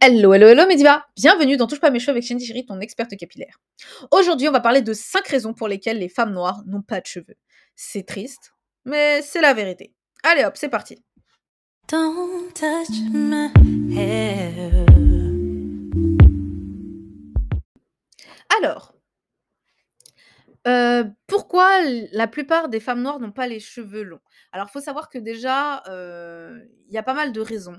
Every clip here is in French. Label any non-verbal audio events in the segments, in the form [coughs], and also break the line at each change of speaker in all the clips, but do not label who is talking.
Hello, hello, hello Mediva Bienvenue dans Touche pas mes cheveux avec Shindy Chéri, ton experte capillaire. Aujourd'hui, on va parler de 5 raisons pour lesquelles les femmes noires n'ont pas de cheveux. C'est triste, mais c'est la vérité. Allez hop, c'est parti. Don't touch my hair. Alors, euh, pourquoi la plupart des femmes noires n'ont pas les cheveux longs? Alors, il faut savoir que déjà, euh, il y a pas mal de raisons.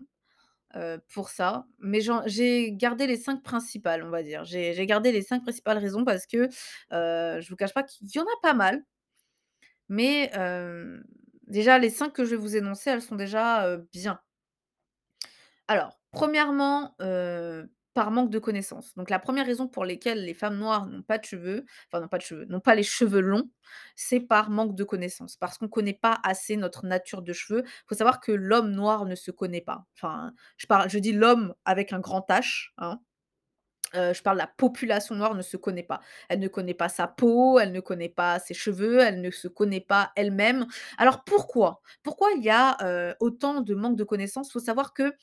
Euh, pour ça, mais j'ai gardé les 5 principales, on va dire. J'ai gardé les 5 principales raisons parce que, euh, je vous cache pas qu'il y en a pas mal. Mais, euh, déjà les 5 que je vais vous énoncer, elles sont déjà, bien. Alors, premièrement, par manque de connaissances. Donc la première raison pour lesquelles les femmes noires n'ont pas de cheveux, enfin n'ont pas de cheveux, n'ont pas les cheveux longs, c'est par manque de connaissances. Parce qu'on ne connaît pas assez notre nature de cheveux. Il faut savoir que l'homme noir ne se connaît pas. Enfin, je parle je dis l'homme avec un grand H, hein. je parle la population noire ne se connaît pas. Elle ne connaît pas sa peau, elle ne connaît pas ses cheveux, elle ne se connaît pas elle-même. Alors pourquoi? Pourquoi il y a, autant de manque de connaissances? Il faut savoir que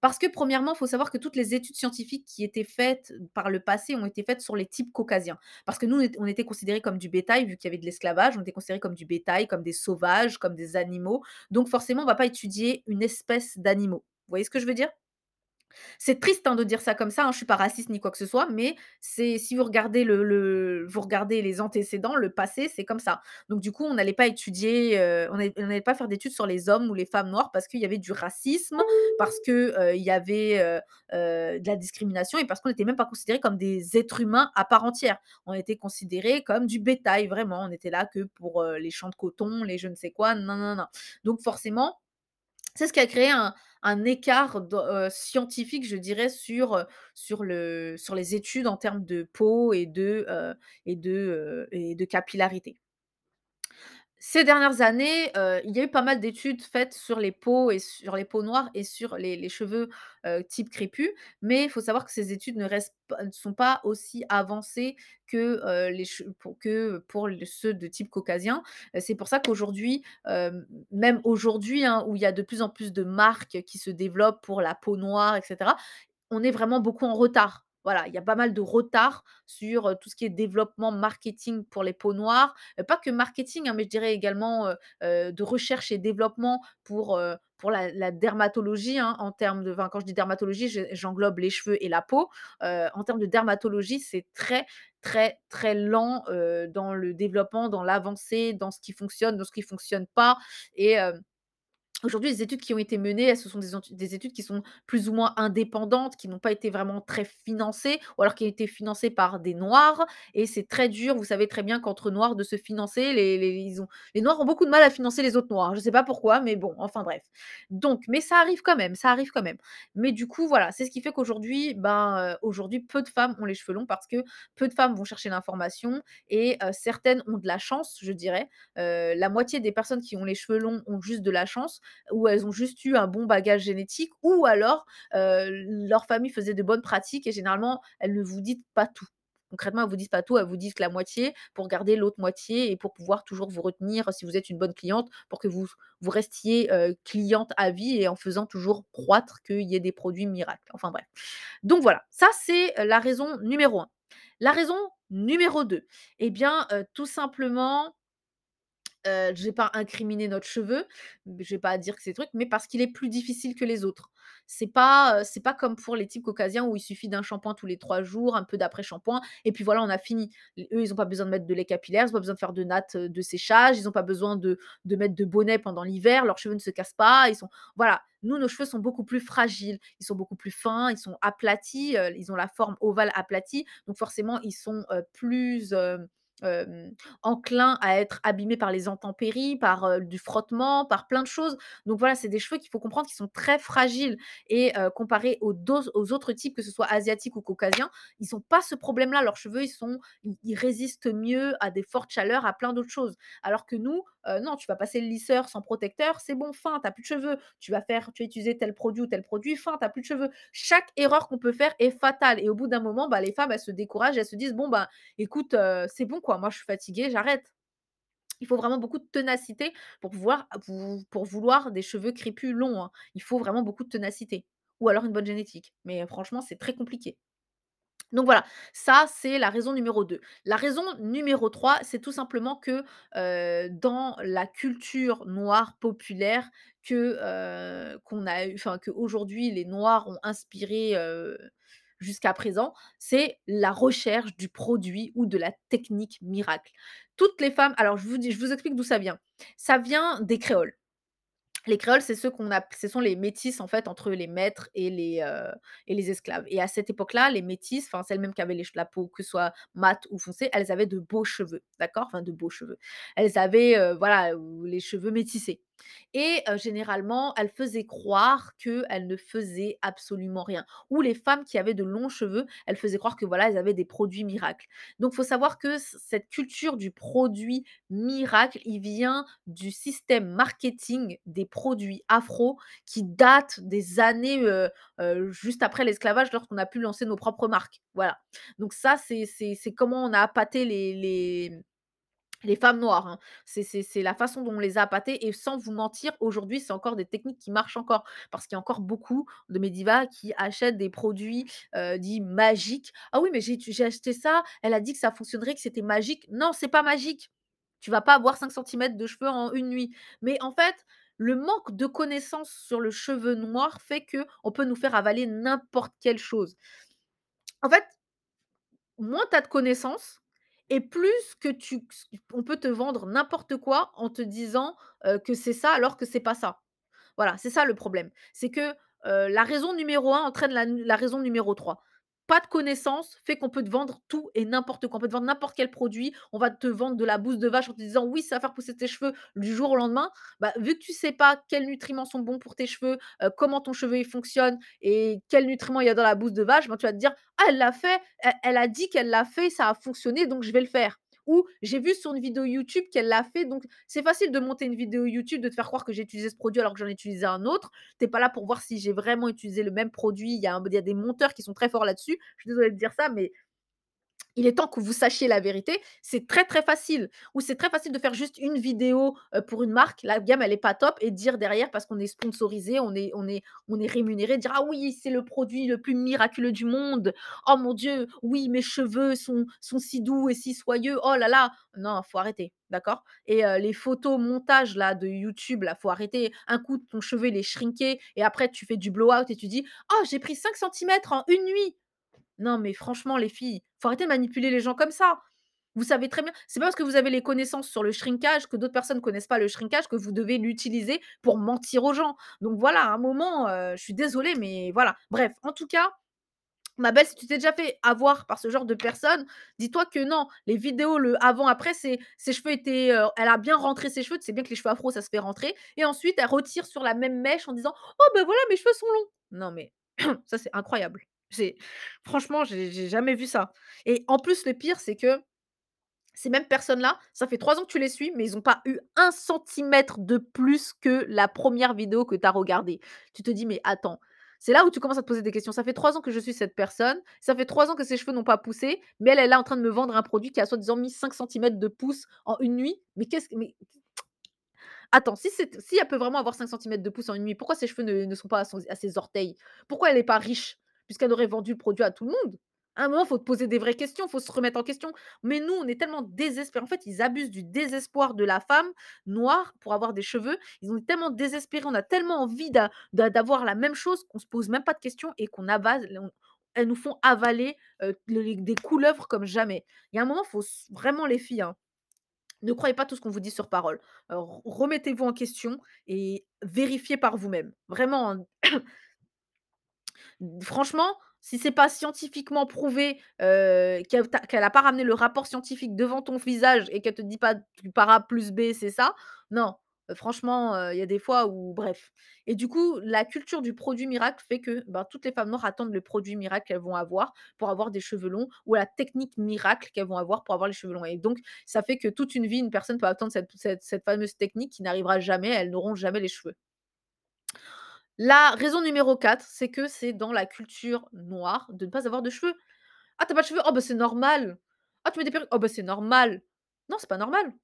parce que premièrement, il faut savoir que toutes les études scientifiques qui étaient faites par le passé ont été faites sur les types caucasiens. Parce que nous, on était considérés comme du bétail, vu qu'il y avait de l'esclavage, on était considérés comme du bétail, comme des sauvages, comme des animaux. Donc forcément, on ne va pas étudier une espèce d'animaux. Vous voyez ce que je veux dire? C'est triste, hein, de dire ça comme ça, hein, je suis pas raciste ni quoi que ce soit, mais c'est si vous regardez le vous regardez les antécédents, le passé, c'est comme ça. Donc du coup, on n'allait pas étudier, heu, on n'allait pas faire d'études sur les hommes ou les femmes noires parce qu'il y avait du racisme, parce que, heu, il y avait, heu, de la discrimination et parce qu'on n'était même pas considérés comme des êtres humains à part entière. On était considérés comme du bétail, vraiment. On était là que pour, les champs de coton, les je ne sais quoi, non, non, non. Donc forcément, c'est ce qui a créé un écart scientifique, je dirais, sur, sur le sur les études en termes de peau et de, de capillarité. Ces dernières années, heu, il y a eu pas mal d'études faites sur les peaux et sur les peaux noires et sur les cheveux, heu, type crépus, mais il faut savoir que ces études ne restent ne sont pas aussi avancées que, che pour ceux de type caucasien. C'est pour ça qu'aujourd'hui, même aujourd'hui, hein, où il y a de plus en plus de marques qui se développent pour la peau noire et cetera, on est vraiment beaucoup en retard. Voilà, il y a pas mal de retard sur, tout ce qui est développement marketing pour les peaux noires. Pas que marketing, hein, mais je dirais également, de recherche et développement pour, la dermatologie, hein, en termes de quand je dis dermatologie, je j'englobe les cheveux et la peau. En termes de dermatologie, c'est très, très, très lent, dans le développement, dans l'avancée, dans ce qui fonctionne, dans ce qui fonctionne pas Aujourd'hui, les études qui ont été menées, ce sont des des études qui sont plus ou moins indépendantes, qui n'ont pas été vraiment très financées ou alors qui ont été financées par des noirs et c'est très dur, vous savez très bien qu'entre noirs de se financer, les les ils ont les noirs ont beaucoup de mal à financer les autres noirs. Je ne sais pas pourquoi, mais bon, enfin bref. Donc mais ça arrive quand même, ça arrive quand même. Mais du coup, voilà, c'est ce qui fait qu'aujourd'hui, ben, heu, aujourd'hui, peu de femmes ont les cheveux longs parce que peu de femmes vont chercher l'information et heu, certaines ont de la chance, je dirais. Heu, la moitié des personnes qui ont les cheveux longs ont juste de la chance ou elles ont juste eu un bon bagage génétique, ou alors leur famille faisait de bonnes pratiques et généralement, elles ne vous disent pas tout. Concrètement, elles vous disent pas tout, elles vous disent que la moitié pour garder l'autre moitié et pour pouvoir toujours vous retenir si vous êtes une bonne cliente, pour que vous, vous restiez cliente à vie et en faisant toujours croître qu'il y ait des produits miracles. Enfin bref. Donc voilà, ça c'est la raison numéro un. La raison numéro 2, eh bien, tout simplement, Je vais pas incriminer notre cheveu, je vais pas dire que c'est truc, mais parce qu'il est plus difficile que les autres. C'est pas, c'est pas comme pour les types caucasiens où il suffit d'un shampoing tous les 3 jours, un peu d'après-shampoing et puis voilà, on a fini. eux, ils ont pas besoin de mettre de lait capillaire, ils ont pas besoin de faire de nattes, de séchage, ils ont pas besoin de mettre de bonnet pendant l'hiver, leurs cheveux ne se cassent pas, ils sont voilà. Nous, nos cheveux sont beaucoup plus fragiles, ils sont beaucoup plus fins, ils sont aplatis, ils ont la forme ovale aplatie, donc forcément ils sont, plus, enclin à être abîmés par les intempéries, par, du frottement, par plein de choses. Donc voilà, c'est des cheveux qu'il faut comprendre qui sont très fragiles et heu, comparés aux autres types, que ce soit asiatiques ou caucasiens, ils ont pas ce problème-là. Leurs cheveux, ils sont ils résistent mieux à des fortes chaleurs, à plein d'autres choses. Alors que nous, non, tu vas passer le lisseur sans protecteur, c'est bon, fin, tu plus de cheveux. Tu vas faire tu vas utiliser tel produit ou tel produit, fin, tu plus de cheveux. Chaque erreur qu'on peut faire est fatale et au bout d'un moment, bah, les femmes, elles se découragent, elles se disent: «Bon, bah, écoute, c'est bon quoi, moi je suis fatiguée, j'arrête». Il faut vraiment beaucoup de ténacité pour pouvoir pour vouloir des cheveux crépus longs, hein. Il faut vraiment beaucoup de ténacité. ou alors une bonne génétique. Mais franchement, c'est très compliqué. Donc voilà, ça c'est la raison numéro 2. La raison numéro 3, c'est tout simplement que, dans la culture noire populaire que, qu'on a enfin qu'aujourd'hui les noirs ont inspiré, jusqu'à présent, c'est la recherche du produit ou de la technique miracle. Toutes les femmes alors je vous explique d'où ça vient. Ça vient des créoles. Les créoles, c'est ceux qu'on app ce sont les métis en fait entre les maîtres et les, heu et les esclaves et à cette époque-là, les métis, enfin celles même qui avaient les la peau que ce soit mate ou foncée, elles avaient de beaux cheveux, d'accord? Enfin de beaux cheveux. Elles avaient, heu, voilà, les cheveux métissés et généralement, elles faisaient croire qu'elles ne faisaient absolument rien ou les femmes qui avaient de longs cheveux, elles faisaient croire que voilà, elles avaient des produits miracles. Donc faut savoir que cette culture du produit miracle, il vient du système marketing des produits afro qui datent des années, juste après l'esclavage lorsqu'on a pu lancer nos propres marques. Voilà. Donc ça, c'est comment on a appâté les les femmes noires, hein. C'est la façon dont on les a appâtées et sans vous mentir, aujourd'hui, c'est encore des techniques qui marchent encore. Parce qu'il y a encore beaucoup de mes divas qui achètent des produits, dits magiques. «Ah oui, mais j'ai acheté ça, elle a dit que ça fonctionnerait, que c'était magique». Non, c'est pas magique! Tu vas pas avoir 5 centimètres de cheveux en une nuit. Mais en fait, le manque de connaissances sur le cheveu noir fait qu'on peut nous faire avaler n'importe quelle chose. En fait moins tu as de connaissances et plus que tu on peut te vendre n'importe quoi en te disant, que c'est ça alors que c'est pas ça. Voilà, c'est ça le problème. C'est que, la raison numéro 1 entraîne la raison numéro 3. Pas de connaissances fait qu'on peut te vendre tout et n'importe quoi. On peut te vendre n'importe quel produit. On va te vendre de la bouse de vache en te disant: «Oui, ça va faire pousser tes cheveux du jour au lendemain». Bah, vu que tu sais pas quels nutriments sont bons pour tes cheveux, heu, comment ton cheveu il fonctionne et quels nutriments il y a dans la bouse de vache, ben, tu vas te dire: «Ah elle l'a fait, e elle a dit qu'elle l'a fait, ça a fonctionné donc je vais le faire» ou «J'ai vu sur une vidéo YouTube qu'elle l'a fait donc» c'est facile de monter une vidéo YouTube, de te faire croire que j'ai utilisé ce produit alors que j'en ai utilisé un autre. Tu es pas là pour voir si j'ai vraiment utilisé le même produit. Il y a il y a des monteurs qui sont très forts là-dessus. Je suis désolée de dire ça, mais il est temps que vous sachiez la vérité. C'est très, très facile ou c'est très facile de faire juste une vidéo, pour une marque. La gamme, elle est pas top et dire derrière parce qu'on est sponsorisé, on est on est rémunéré, dire: «Ah oui, c'est le produit le plus miraculeux du monde. Oh mon Dieu, oui, mes cheveux sont si doux et si soyeux. Oh là là!» non, faut arrêter, d'accord? Et les photos montages là de YouTube là, faut arrêter. Un coup, ton cheveu il est shrinké et après tu fais du blowout et tu dis: «Oh, j'ai pris 5 centimètres en une nuit!» Non, mais franchement les filles, faut arrêter de manipuler les gens comme ça. Vous savez très bien c'est pas parce que vous avez les connaissances sur le shrinkage que d'autres personnes connaissent pas le shrinkage que vous devez l'utiliser pour mentir aux gens. Donc voilà, à un moment, heu, je suis désolée, mais voilà. Bref, en tout cas, ma belle, si tu t'es déjà fait avoir par ce genre de personne, dis-toi que non, les vidéos, le avant après, c'est ses cheveux étaient, heu elle a bien rentré ses cheveux. Tu sais bien que les cheveux afro, ça se fait rentrer et ensuite elle retire sur la même mèche en disant: «Oh bah voilà, mes cheveux sont longs». Non mais [clears throat] ça, c'est incroyable. Franchement, j'ai jamais vu ça et en plus, le pire, c'est que ces mêmes personnes-là, ça fait 3 ans que tu les suis, mais ils ont pas eu 1 centimètre de plus que la 1re vidéo que tu as regardée. Tu te dis: «Mais attends». C'est là où tu commences à te poser des questions. Ça fait 3 ans que je suis cette personne, ça fait 3 ans que ses cheveux n'ont pas poussé, mais elle, est là en train de me vendre un produit qui a soi-disant mis 5 centimètres de pouce en une nuit. Mais qu'est-ce que mais attends, si si elle peut vraiment avoir 5 centimètres de pouce en une nuit, pourquoi ses cheveux ne sont pas à ses orteils? Pourquoi elle est pas riche? Puisqu'elle aurait vendu le produit à tout le monde. À un moment, faut te poser des vraies questions, faut se remettre en question. Mais nous, on est tellement désespérés. En fait, ils abusent du désespoir de la femme noire pour avoir des cheveux. Ils ont tellement désespérés, on a tellement envie d'a d'a d'avoir la même chose qu'on se pose même pas de questions et qu'on avale elles nous font avaler, les des couleuvres comme jamais. Il y a un moment, faut vraiment les filles, hein, ne croyez pas tout ce qu'on vous dit sur parole. Re remettez-vous en question et vérifiez par vous-même. Vraiment, hein. Franchement, si c'est pas scientifiquement prouvé, qu'elle t'a qu'elle a pas ramené le rapport scientifique devant ton visage et qu'elle te dit pas par A plus B, c'est ça, non. Franchement, il y a des fois où bref et du coup, la culture du produit miracle fait que, ben, toutes les femmes noires attendent le produit miracle qu'elles vont avoir pour avoir des cheveux longs ou la technique miracle qu'elles vont avoir pour avoir les cheveux longs et donc ça fait que toute une vie, une personne peut attendre cette cette fameuse technique qui n'arrivera jamais, elles n'auront jamais les cheveux. La raison numéro 4, c'est que c'est dans la culture noire de ne pas avoir de cheveux. «Ah, tu as pas de cheveux? Oh bah, c'est normal. Ah, tu mets des perruques? Oh bah, c'est normal». Non, c'est pas normal.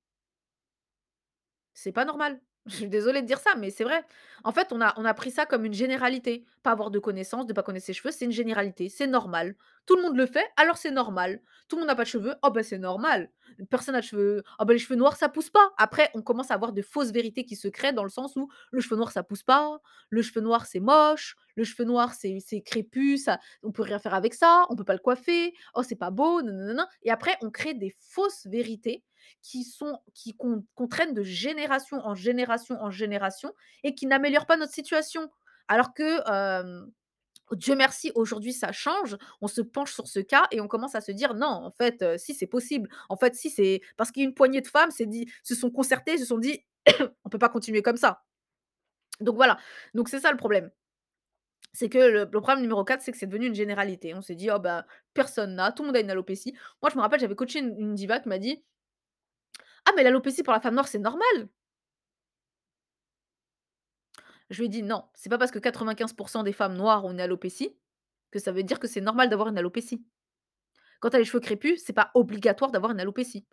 C'est pas normal. Je suis désolée de dire ça, mais c'est vrai. En fait, on a on a pris ça comme une généralité. Pas avoir de connaissances, de pas connaître ses cheveux, c'est une généralité, c'est normal. Tout le monde le fait, alors c'est normal. Tout le monde n'a pas de cheveux, oh bah, c'est normal. Personne n'a de cheveux, oh bah, les cheveux noirs, ça pousse pas. Après, on commence à avoir de fausses vérités qui se créent dans le sens où le cheveu noir, ça pousse pas, le cheveu noir, c'est moche, le cheveu noir, c'est c'est crépus, ça on peut rien faire avec ça, on peut pas le coiffer, oh, c'est pas beau, nananana et après on crée des fausses vérités qui sont qui qu'on traîne de génération en génération en génération et qui n'améliorent pas notre situation. Alors que, Dieu merci, aujourd'hui ça change, on se penche sur ce cas et on commence à se dire: «Non, en fait, heu, si c'est possible. En fait, si c'est» parce qu'il y a une poignée de femmes dit se sont concertées, se sont dit: [coughs] «On peut pas continuer comme ça». Donc voilà, donc c'est ça le problème. C'est que le problème numéro 4, c'est que c'est devenu une généralité. On s'est dit: «Oh bah, personne n'a, tout le monde a une alopécie». Moi, je me rappelle, j'avais coaché une diva qui m'a dit: «Ah mais l'alopécie pour la femme noire, c'est normal». Je lui ai dit: «Non, c'est pas parce que 95% des femmes noires ont une alopécie, que ça veut dire que c'est normal d'avoir une alopécie. Quand tu as les cheveux crépus, c'est pas obligatoire d'avoir une alopécie».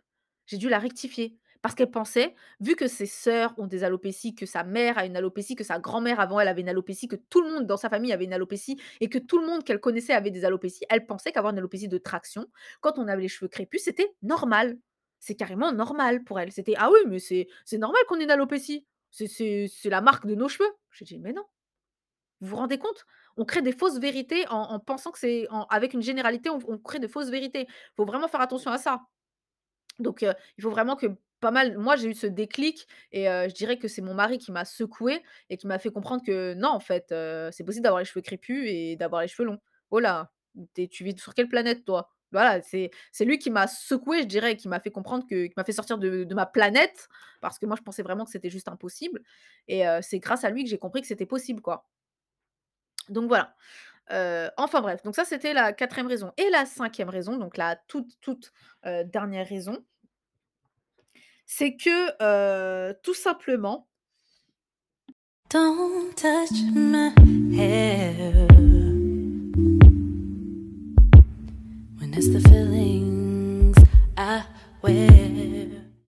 J'ai dû la rectifier parce qu'elle pensait, vu que ses sœurs ont des alopécies, que sa mère a une alopécie, que sa grand-mère avant elle avait une alopécie, que tout le monde dans sa famille avait une alopécie et que tout le monde qu'elle connaissait avait des alopécies, elle pensait qu'avoir une alopécie de traction, quand on avait les cheveux crépus, c'était normal. C'est carrément normal pour elle. C'était: «Ah oui, mais c'est normal qu'on ait une alopécie. C'est la marque de nos cheveux». J'ai dit: «Mais non, vous vous rendez compte? On crée des fausses vérités en en pensant que c'est avec une généralité, on crée de fausses vérités. Faut vraiment faire attention à ça». Donc il faut vraiment que pas mal moi, j'ai eu ce déclic et je dirais que c'est mon mari qui m'a secouée et qui m'a fait comprendre que non, en fait, c'est possible d'avoir les cheveux crépus et d'avoir les cheveux longs. Oh là, tu vis sur quelle planète toi? Voilà, c'est lui qui m'a secouée, je dirais, qui m'a fait comprendre que qui m'a fait sortir de ma planète, parce que moi, je pensais vraiment que c'était juste impossible et c'est grâce à lui que j'ai compris que c'était possible, quoi. Donc voilà. Enfin bref, donc ça, c'était la quatrième raison et la cinquième raison, donc la toute, toute, dernière raison c'est que, tout simplement
Don't touch my hair the feeling.